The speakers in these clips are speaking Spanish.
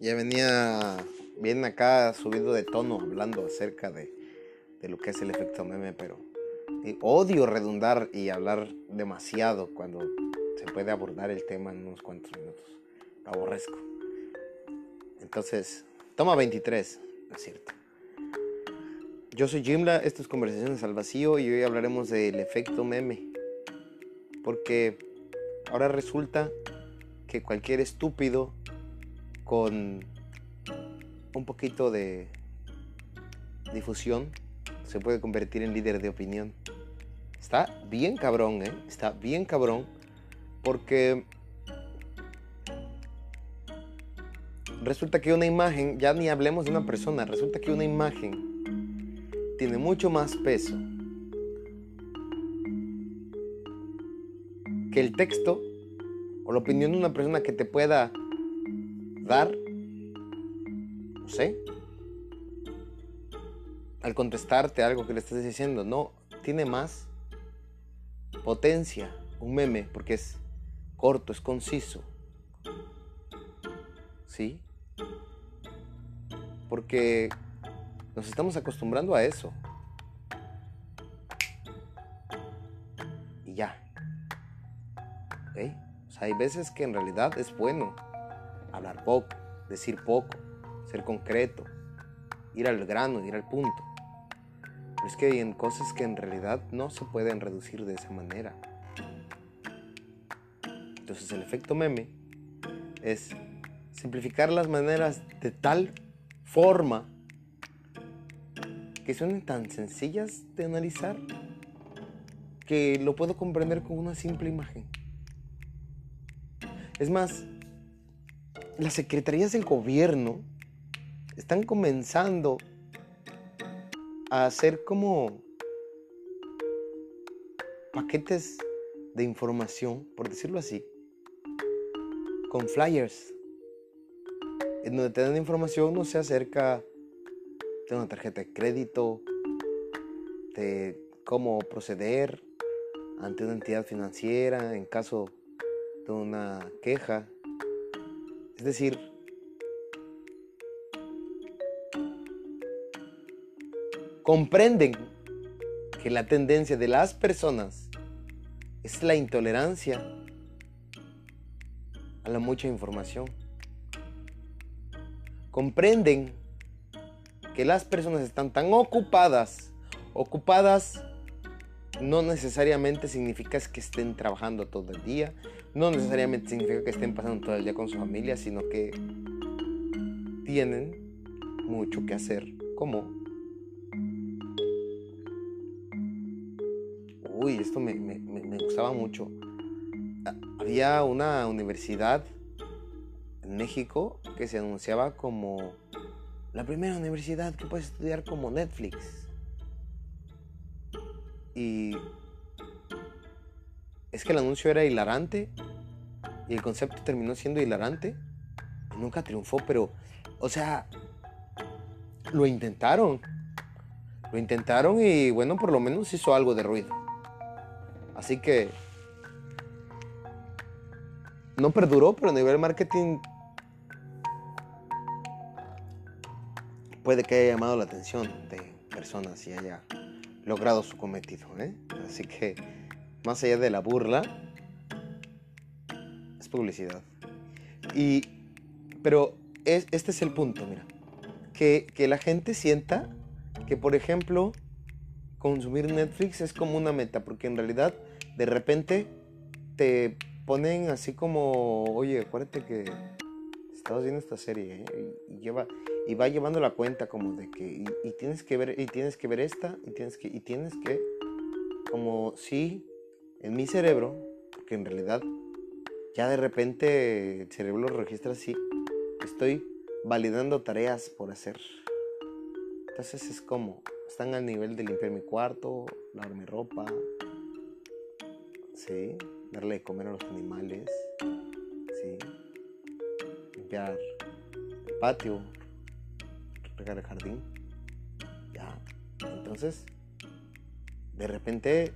Ya venía bien acá subido de tono hablando acerca de, de lo que es el efecto meme, pero odio redundar y hablar demasiado cuando se puede abordar el tema en unos cuantos minutos. Lo aborrezco. Entonces, toma 23, ¿no es cierto? Yo soy Jimla, esto es Conversaciones al Vacío y hoy hablaremos del efecto meme. Porque ahora resulta que cualquier estúpido con un poquito de difusión se puede convertir en líder de opinión. Está bien cabrón, ¿eh? Está bien cabrón porque resulta que una imagen, ya ni hablemos de una persona, resulta que una imagen tiene mucho más peso que el texto o la opinión de una persona que te pueda dar, no sé, al contestarte algo que le estás diciendo. No, tiene más potencia un meme porque es corto, es conciso. ¿Sí? Porque nos estamos acostumbrando a eso. Y ya. O sea, hay veces que en realidad es bueno hablar poco, decir poco, ser concreto, ir al grano, ir al punto. Pero es que hay en cosas que en realidad no se pueden reducir de esa manera. Entonces el efecto meme es simplificar las maneras de tal forma que suenen tan sencillas de analizar que lo puedo comprender con una simple imagen. Es más, las secretarías del gobierno están comenzando a hacer como paquetes de información, por decirlo así, con flyers, en donde te dan información, no sé, acerca de una tarjeta de crédito, de cómo proceder ante una entidad financiera en caso de una queja. Es decir, comprenden que la tendencia de las personas es la intolerancia a la mucha información. Comprenden que las personas están tan ocupadas, ocupadas no necesariamente significa que estén trabajando todo el día, no necesariamente significa que estén pasando todo el día con su familia, sino que tienen mucho que hacer, como... Uy, esto me, me, me gustaba mucho. Había una universidad en México que se anunciaba como la primera universidad que puedes estudiar como Netflix. Y es que el anuncio era hilarante y el concepto terminó siendo hilarante. Nunca triunfó, pero, o sea, lo intentaron. Lo intentaron y bueno, por lo menos hizo algo de ruido. Así que no perduró, pero a nivel marketing puede que haya llamado la atención de personas y haya logrado su cometido. ¿eh? Así que, más allá de la burla, es publicidad. Y, pero es, este es el punto, mira. Que, que la gente sienta que, por ejemplo, consumir Netflix es como una meta, porque en realidad de repente te ponen así como, oye, acuérdate que estamos viendo esta serie ¿eh? y, lleva y va llevando la cuenta como de que y, y, tienes que ver y tienes que ver esta y tienes que y tienes que como si en mi cerebro que en realidad ya de repente el cerebro lo registra así estoy validando tareas por hacer entonces es como están al nivel de limpiar mi cuarto lavar mi ropa sí darle de comer a los animales sí el patio, regar el jardín. Ya. Entonces, de repente,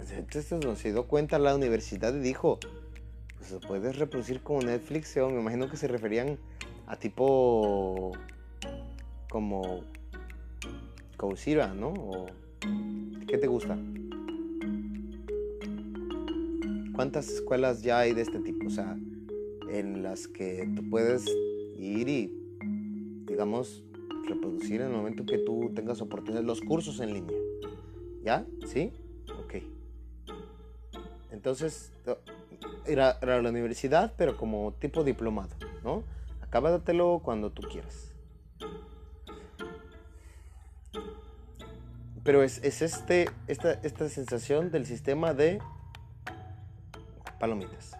esto se dio cuenta la universidad y dijo, pues puedes reproducir como Netflix, o me imagino que se referían a tipo como Coursera, ¿no? O, ¿Qué te gusta? ¿Cuántas escuelas ya hay de este tipo? O sea, en las que tú puedes ir y, digamos, reproducir en el momento que tú tengas oportunidad los cursos en línea. ¿Ya? ¿Sí? Ok. Entonces, ir a, la universidad, pero como tipo diplomado, ¿no? Acábatelo cuando tú quieras. Pero es, este, esta, esta sensación del sistema de palomitas.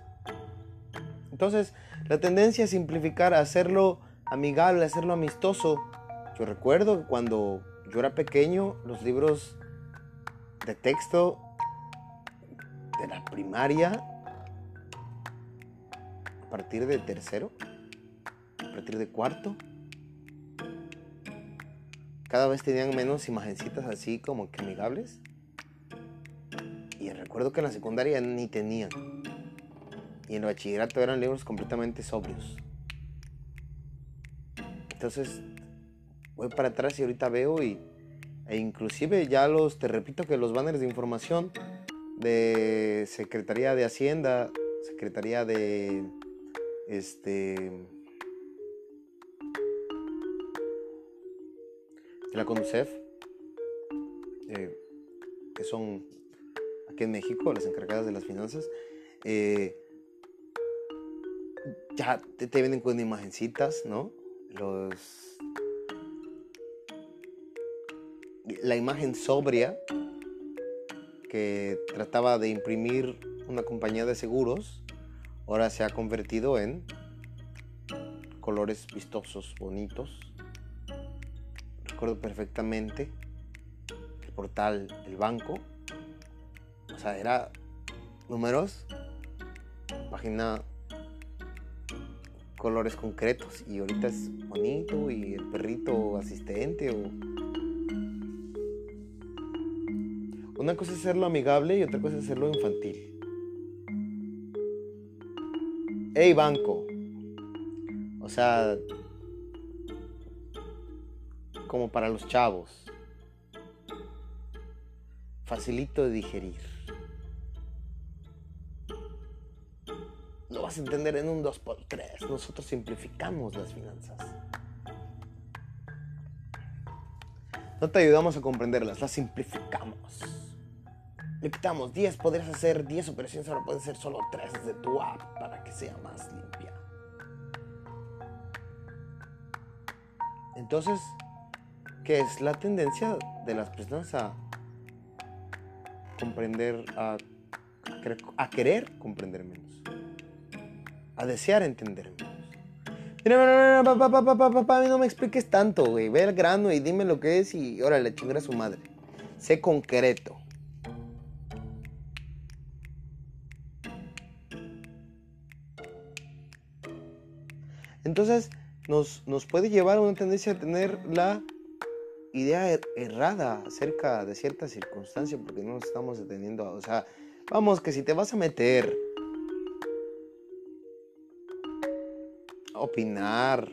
Entonces, la tendencia es simplificar, hacerlo amigable, hacerlo amistoso. Yo recuerdo que cuando yo era pequeño, los libros de texto de la primaria, a partir de tercero, a partir de cuarto, cada vez tenían menos imagencitas así como que amigables. Y recuerdo que en la secundaria ni tenían. Y en el bachillerato eran libros completamente sobrios. Entonces, voy para atrás y ahorita veo y... E inclusive ya los, te repito que los banners de información de Secretaría de Hacienda, Secretaría de... Este... De la CONUCEF, eh, que son aquí en México las encargadas de las finanzas, eh, ya te, te vienen con imagencitas, ¿no? Los... La imagen sobria que trataba de imprimir una compañía de seguros, ahora se ha convertido en colores vistosos, bonitos. Recuerdo perfectamente el portal del banco. O sea, era números, página colores concretos y ahorita es bonito y el perrito asistente o una cosa es hacerlo amigable y otra cosa es hacerlo infantil. Hey banco. O sea, como para los chavos. Facilito de digerir. Entender en un 2x3. Nosotros simplificamos las finanzas. No te ayudamos a comprenderlas, las simplificamos. Le quitamos 10, podrías hacer 10 operaciones, ahora puedes hacer solo 3 desde tu app para que sea más limpia. Entonces, ¿qué es la tendencia de las personas a comprender, a querer comprender menos? A desear entenderme. Mira, papá, papá, papá, papá, no me expliques tanto, güey. Ve el grano y dime lo que es y órale, chingar a su madre. Sé concreto. Entonces, nos, nos puede llevar a una tendencia a tener la idea er, errada acerca de ciertas circunstancias porque no nos estamos deteniendo. O sea, vamos, que si te vas a meter opinar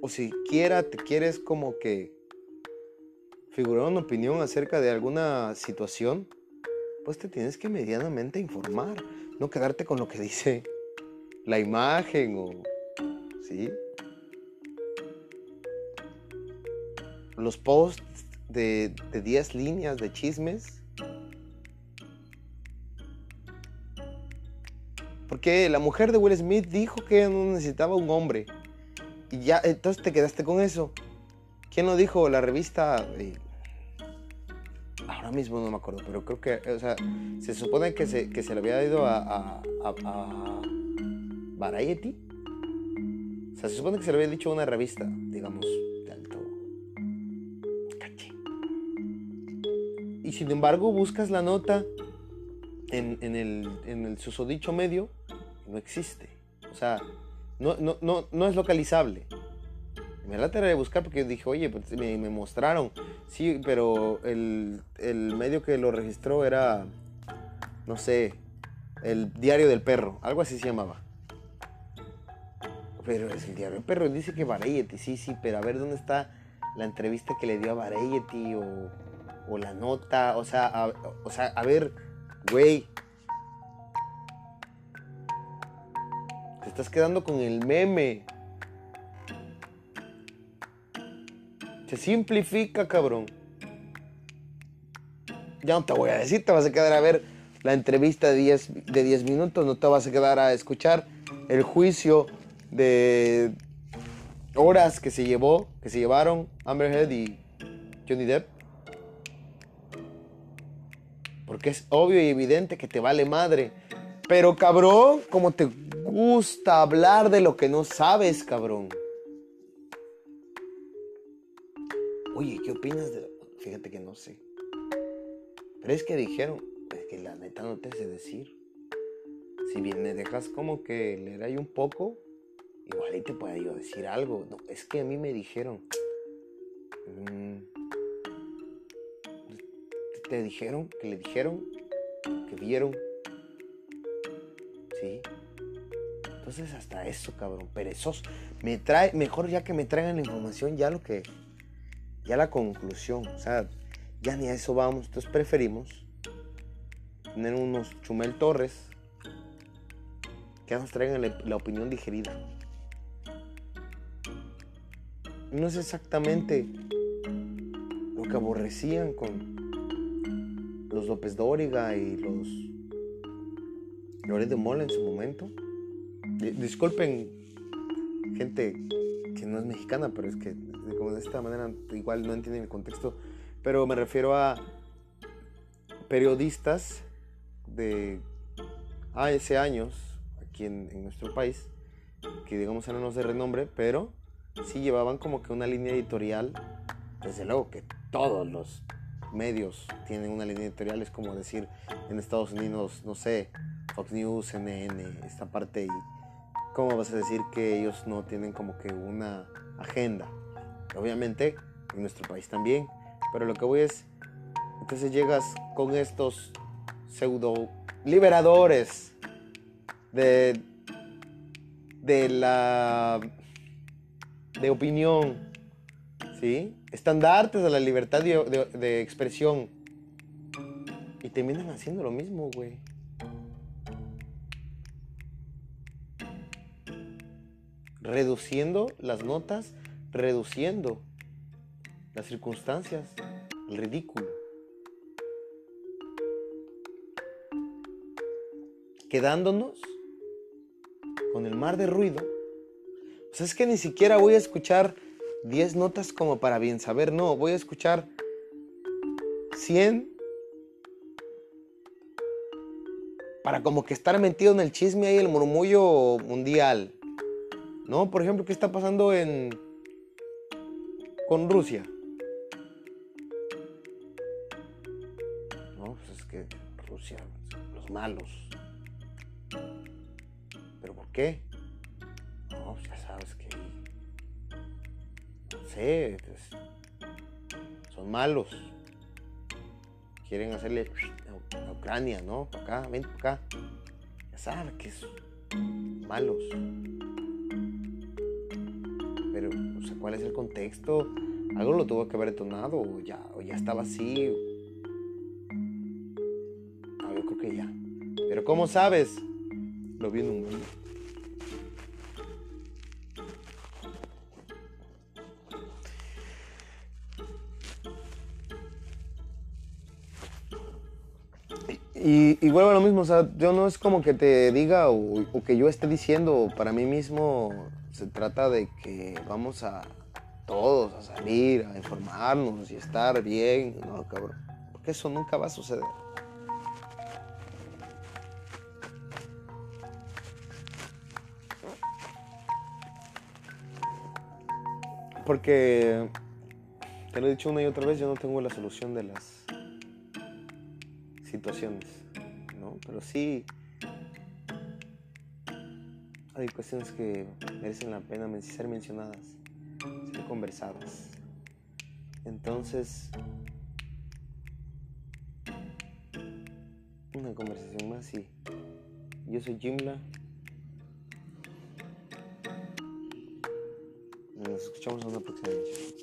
o siquiera te quieres como que figurar una opinión acerca de alguna situación, pues te tienes que medianamente informar, no quedarte con lo que dice la imagen o sí. Los posts de, de 10 líneas de chismes Porque la mujer de Will Smith dijo que no necesitaba un hombre. Y ya, entonces te quedaste con eso. ¿Quién lo dijo? La revista... Ahora mismo no me acuerdo, pero creo que, o sea, se supone que se, que se le había ido a, a, a, Variety. O sea, se supone que se le había dicho a una revista, digamos, de alto caché. Y sin embargo, buscas la nota en, el, en el susodicho medio no existe. O sea, no, no, no, no es localizable. Me la tarea de buscar porque dije, oye, pues me, mostraron. Sí, pero el, el, medio que lo registró era, no sé, el diario del perro, algo así se llamaba. Pero es el diario perro, dice que Variety, sí, sí, pero a ver dónde está la entrevista que le dio a Variety o, o la nota, o sea, a, o sea, a ver, güey. Te estás quedando con el meme. Se simplifica, cabrón. Ya no te voy a decir, te vas a quedar a ver la entrevista de 10 de 10 minutos, no te vas a quedar a escuchar el juicio de horas que se llevó, que se llevaron Amber Heard y Johnny Depp. Porque es obvio y evidente que te vale madre. Pero cabrón, como te gusta hablar de lo que no sabes, cabrón. Oye, ¿qué opinas de...? Fíjate que no sé. Pero es que dijeron, es que la neta no te sé decir. Si bien me dejas como que leer ahí un poco, igual ahí te puedo yo decir algo. No, es que a mí me dijeron. Mm, te dijeron, que le dijeron, que vieron. Sí. Entonces hasta eso, cabrón, perezoso. Me trae, mejor ya que me traigan la información, ya lo que, ya la conclusión. O sea, ya ni a eso vamos. Entonces preferimos tener unos Chumel Torres que nos traigan la, la opinión digerida. No es exactamente lo que aborrecían con los López Dóriga y los Loret de Mola en su momento. Di- Disculpen, gente que no es mexicana, pero es que de esta manera igual no entienden el contexto. Pero me refiero a periodistas de hace años aquí en, en nuestro país, que digamos eran los de renombre, pero sí llevaban como que una línea editorial. Desde luego que todos los medios tienen una línea editorial, es como decir en Estados Unidos, no sé, Fox News, CNN, esta parte, y cómo vas a decir que ellos no tienen como que una agenda. Obviamente en nuestro país también, pero lo que voy es, entonces llegas con estos pseudo liberadores de, de la de opinión, ¿sí? Estandartes de la libertad de, de- expresión. Y terminan haciendo lo mismo, güey. Reduciendo las notas, reduciendo las circunstancias, el ridículo. Quedándonos con el mar de ruido. O sea, es que ni siquiera voy a escuchar 10 notas como para bien saber, no, voy a escuchar 100 para como que estar metido en el chisme ahí, el murmullo mundial. ¿No? Por ejemplo, ¿qué está pasando en con Rusia? No, pues es que Rusia, los malos. ¿Pero por qué? Sé, pues, son malos. Quieren hacerle a Ucrania, ¿no? Para acá, ven para acá. Ya sabes que son malos. Pero, o sea, ¿cuál es el contexto? Algo lo tuvo que haber detonado, o ya, o ya estaba así. No, yo creo que ya. Pero, ¿cómo sabes? Lo vi en un meme. Y, vuelvo a lo mismo, o sea, yo no es como que te diga o, o que yo esté diciendo para mí mismo, se trata de que vamos a todos a salir, a informarnos y estar bien, no, cabrón, porque eso nunca va a suceder. Porque, te lo he dicho una y otra vez, yo no tengo la solución de las situaciones, ¿no? Pero sí hay cuestiones que merecen la pena ser mencionadas, ser conversadas. Entonces, una conversación más y yo soy Jimla. Nos escuchamos en una próxima emisión.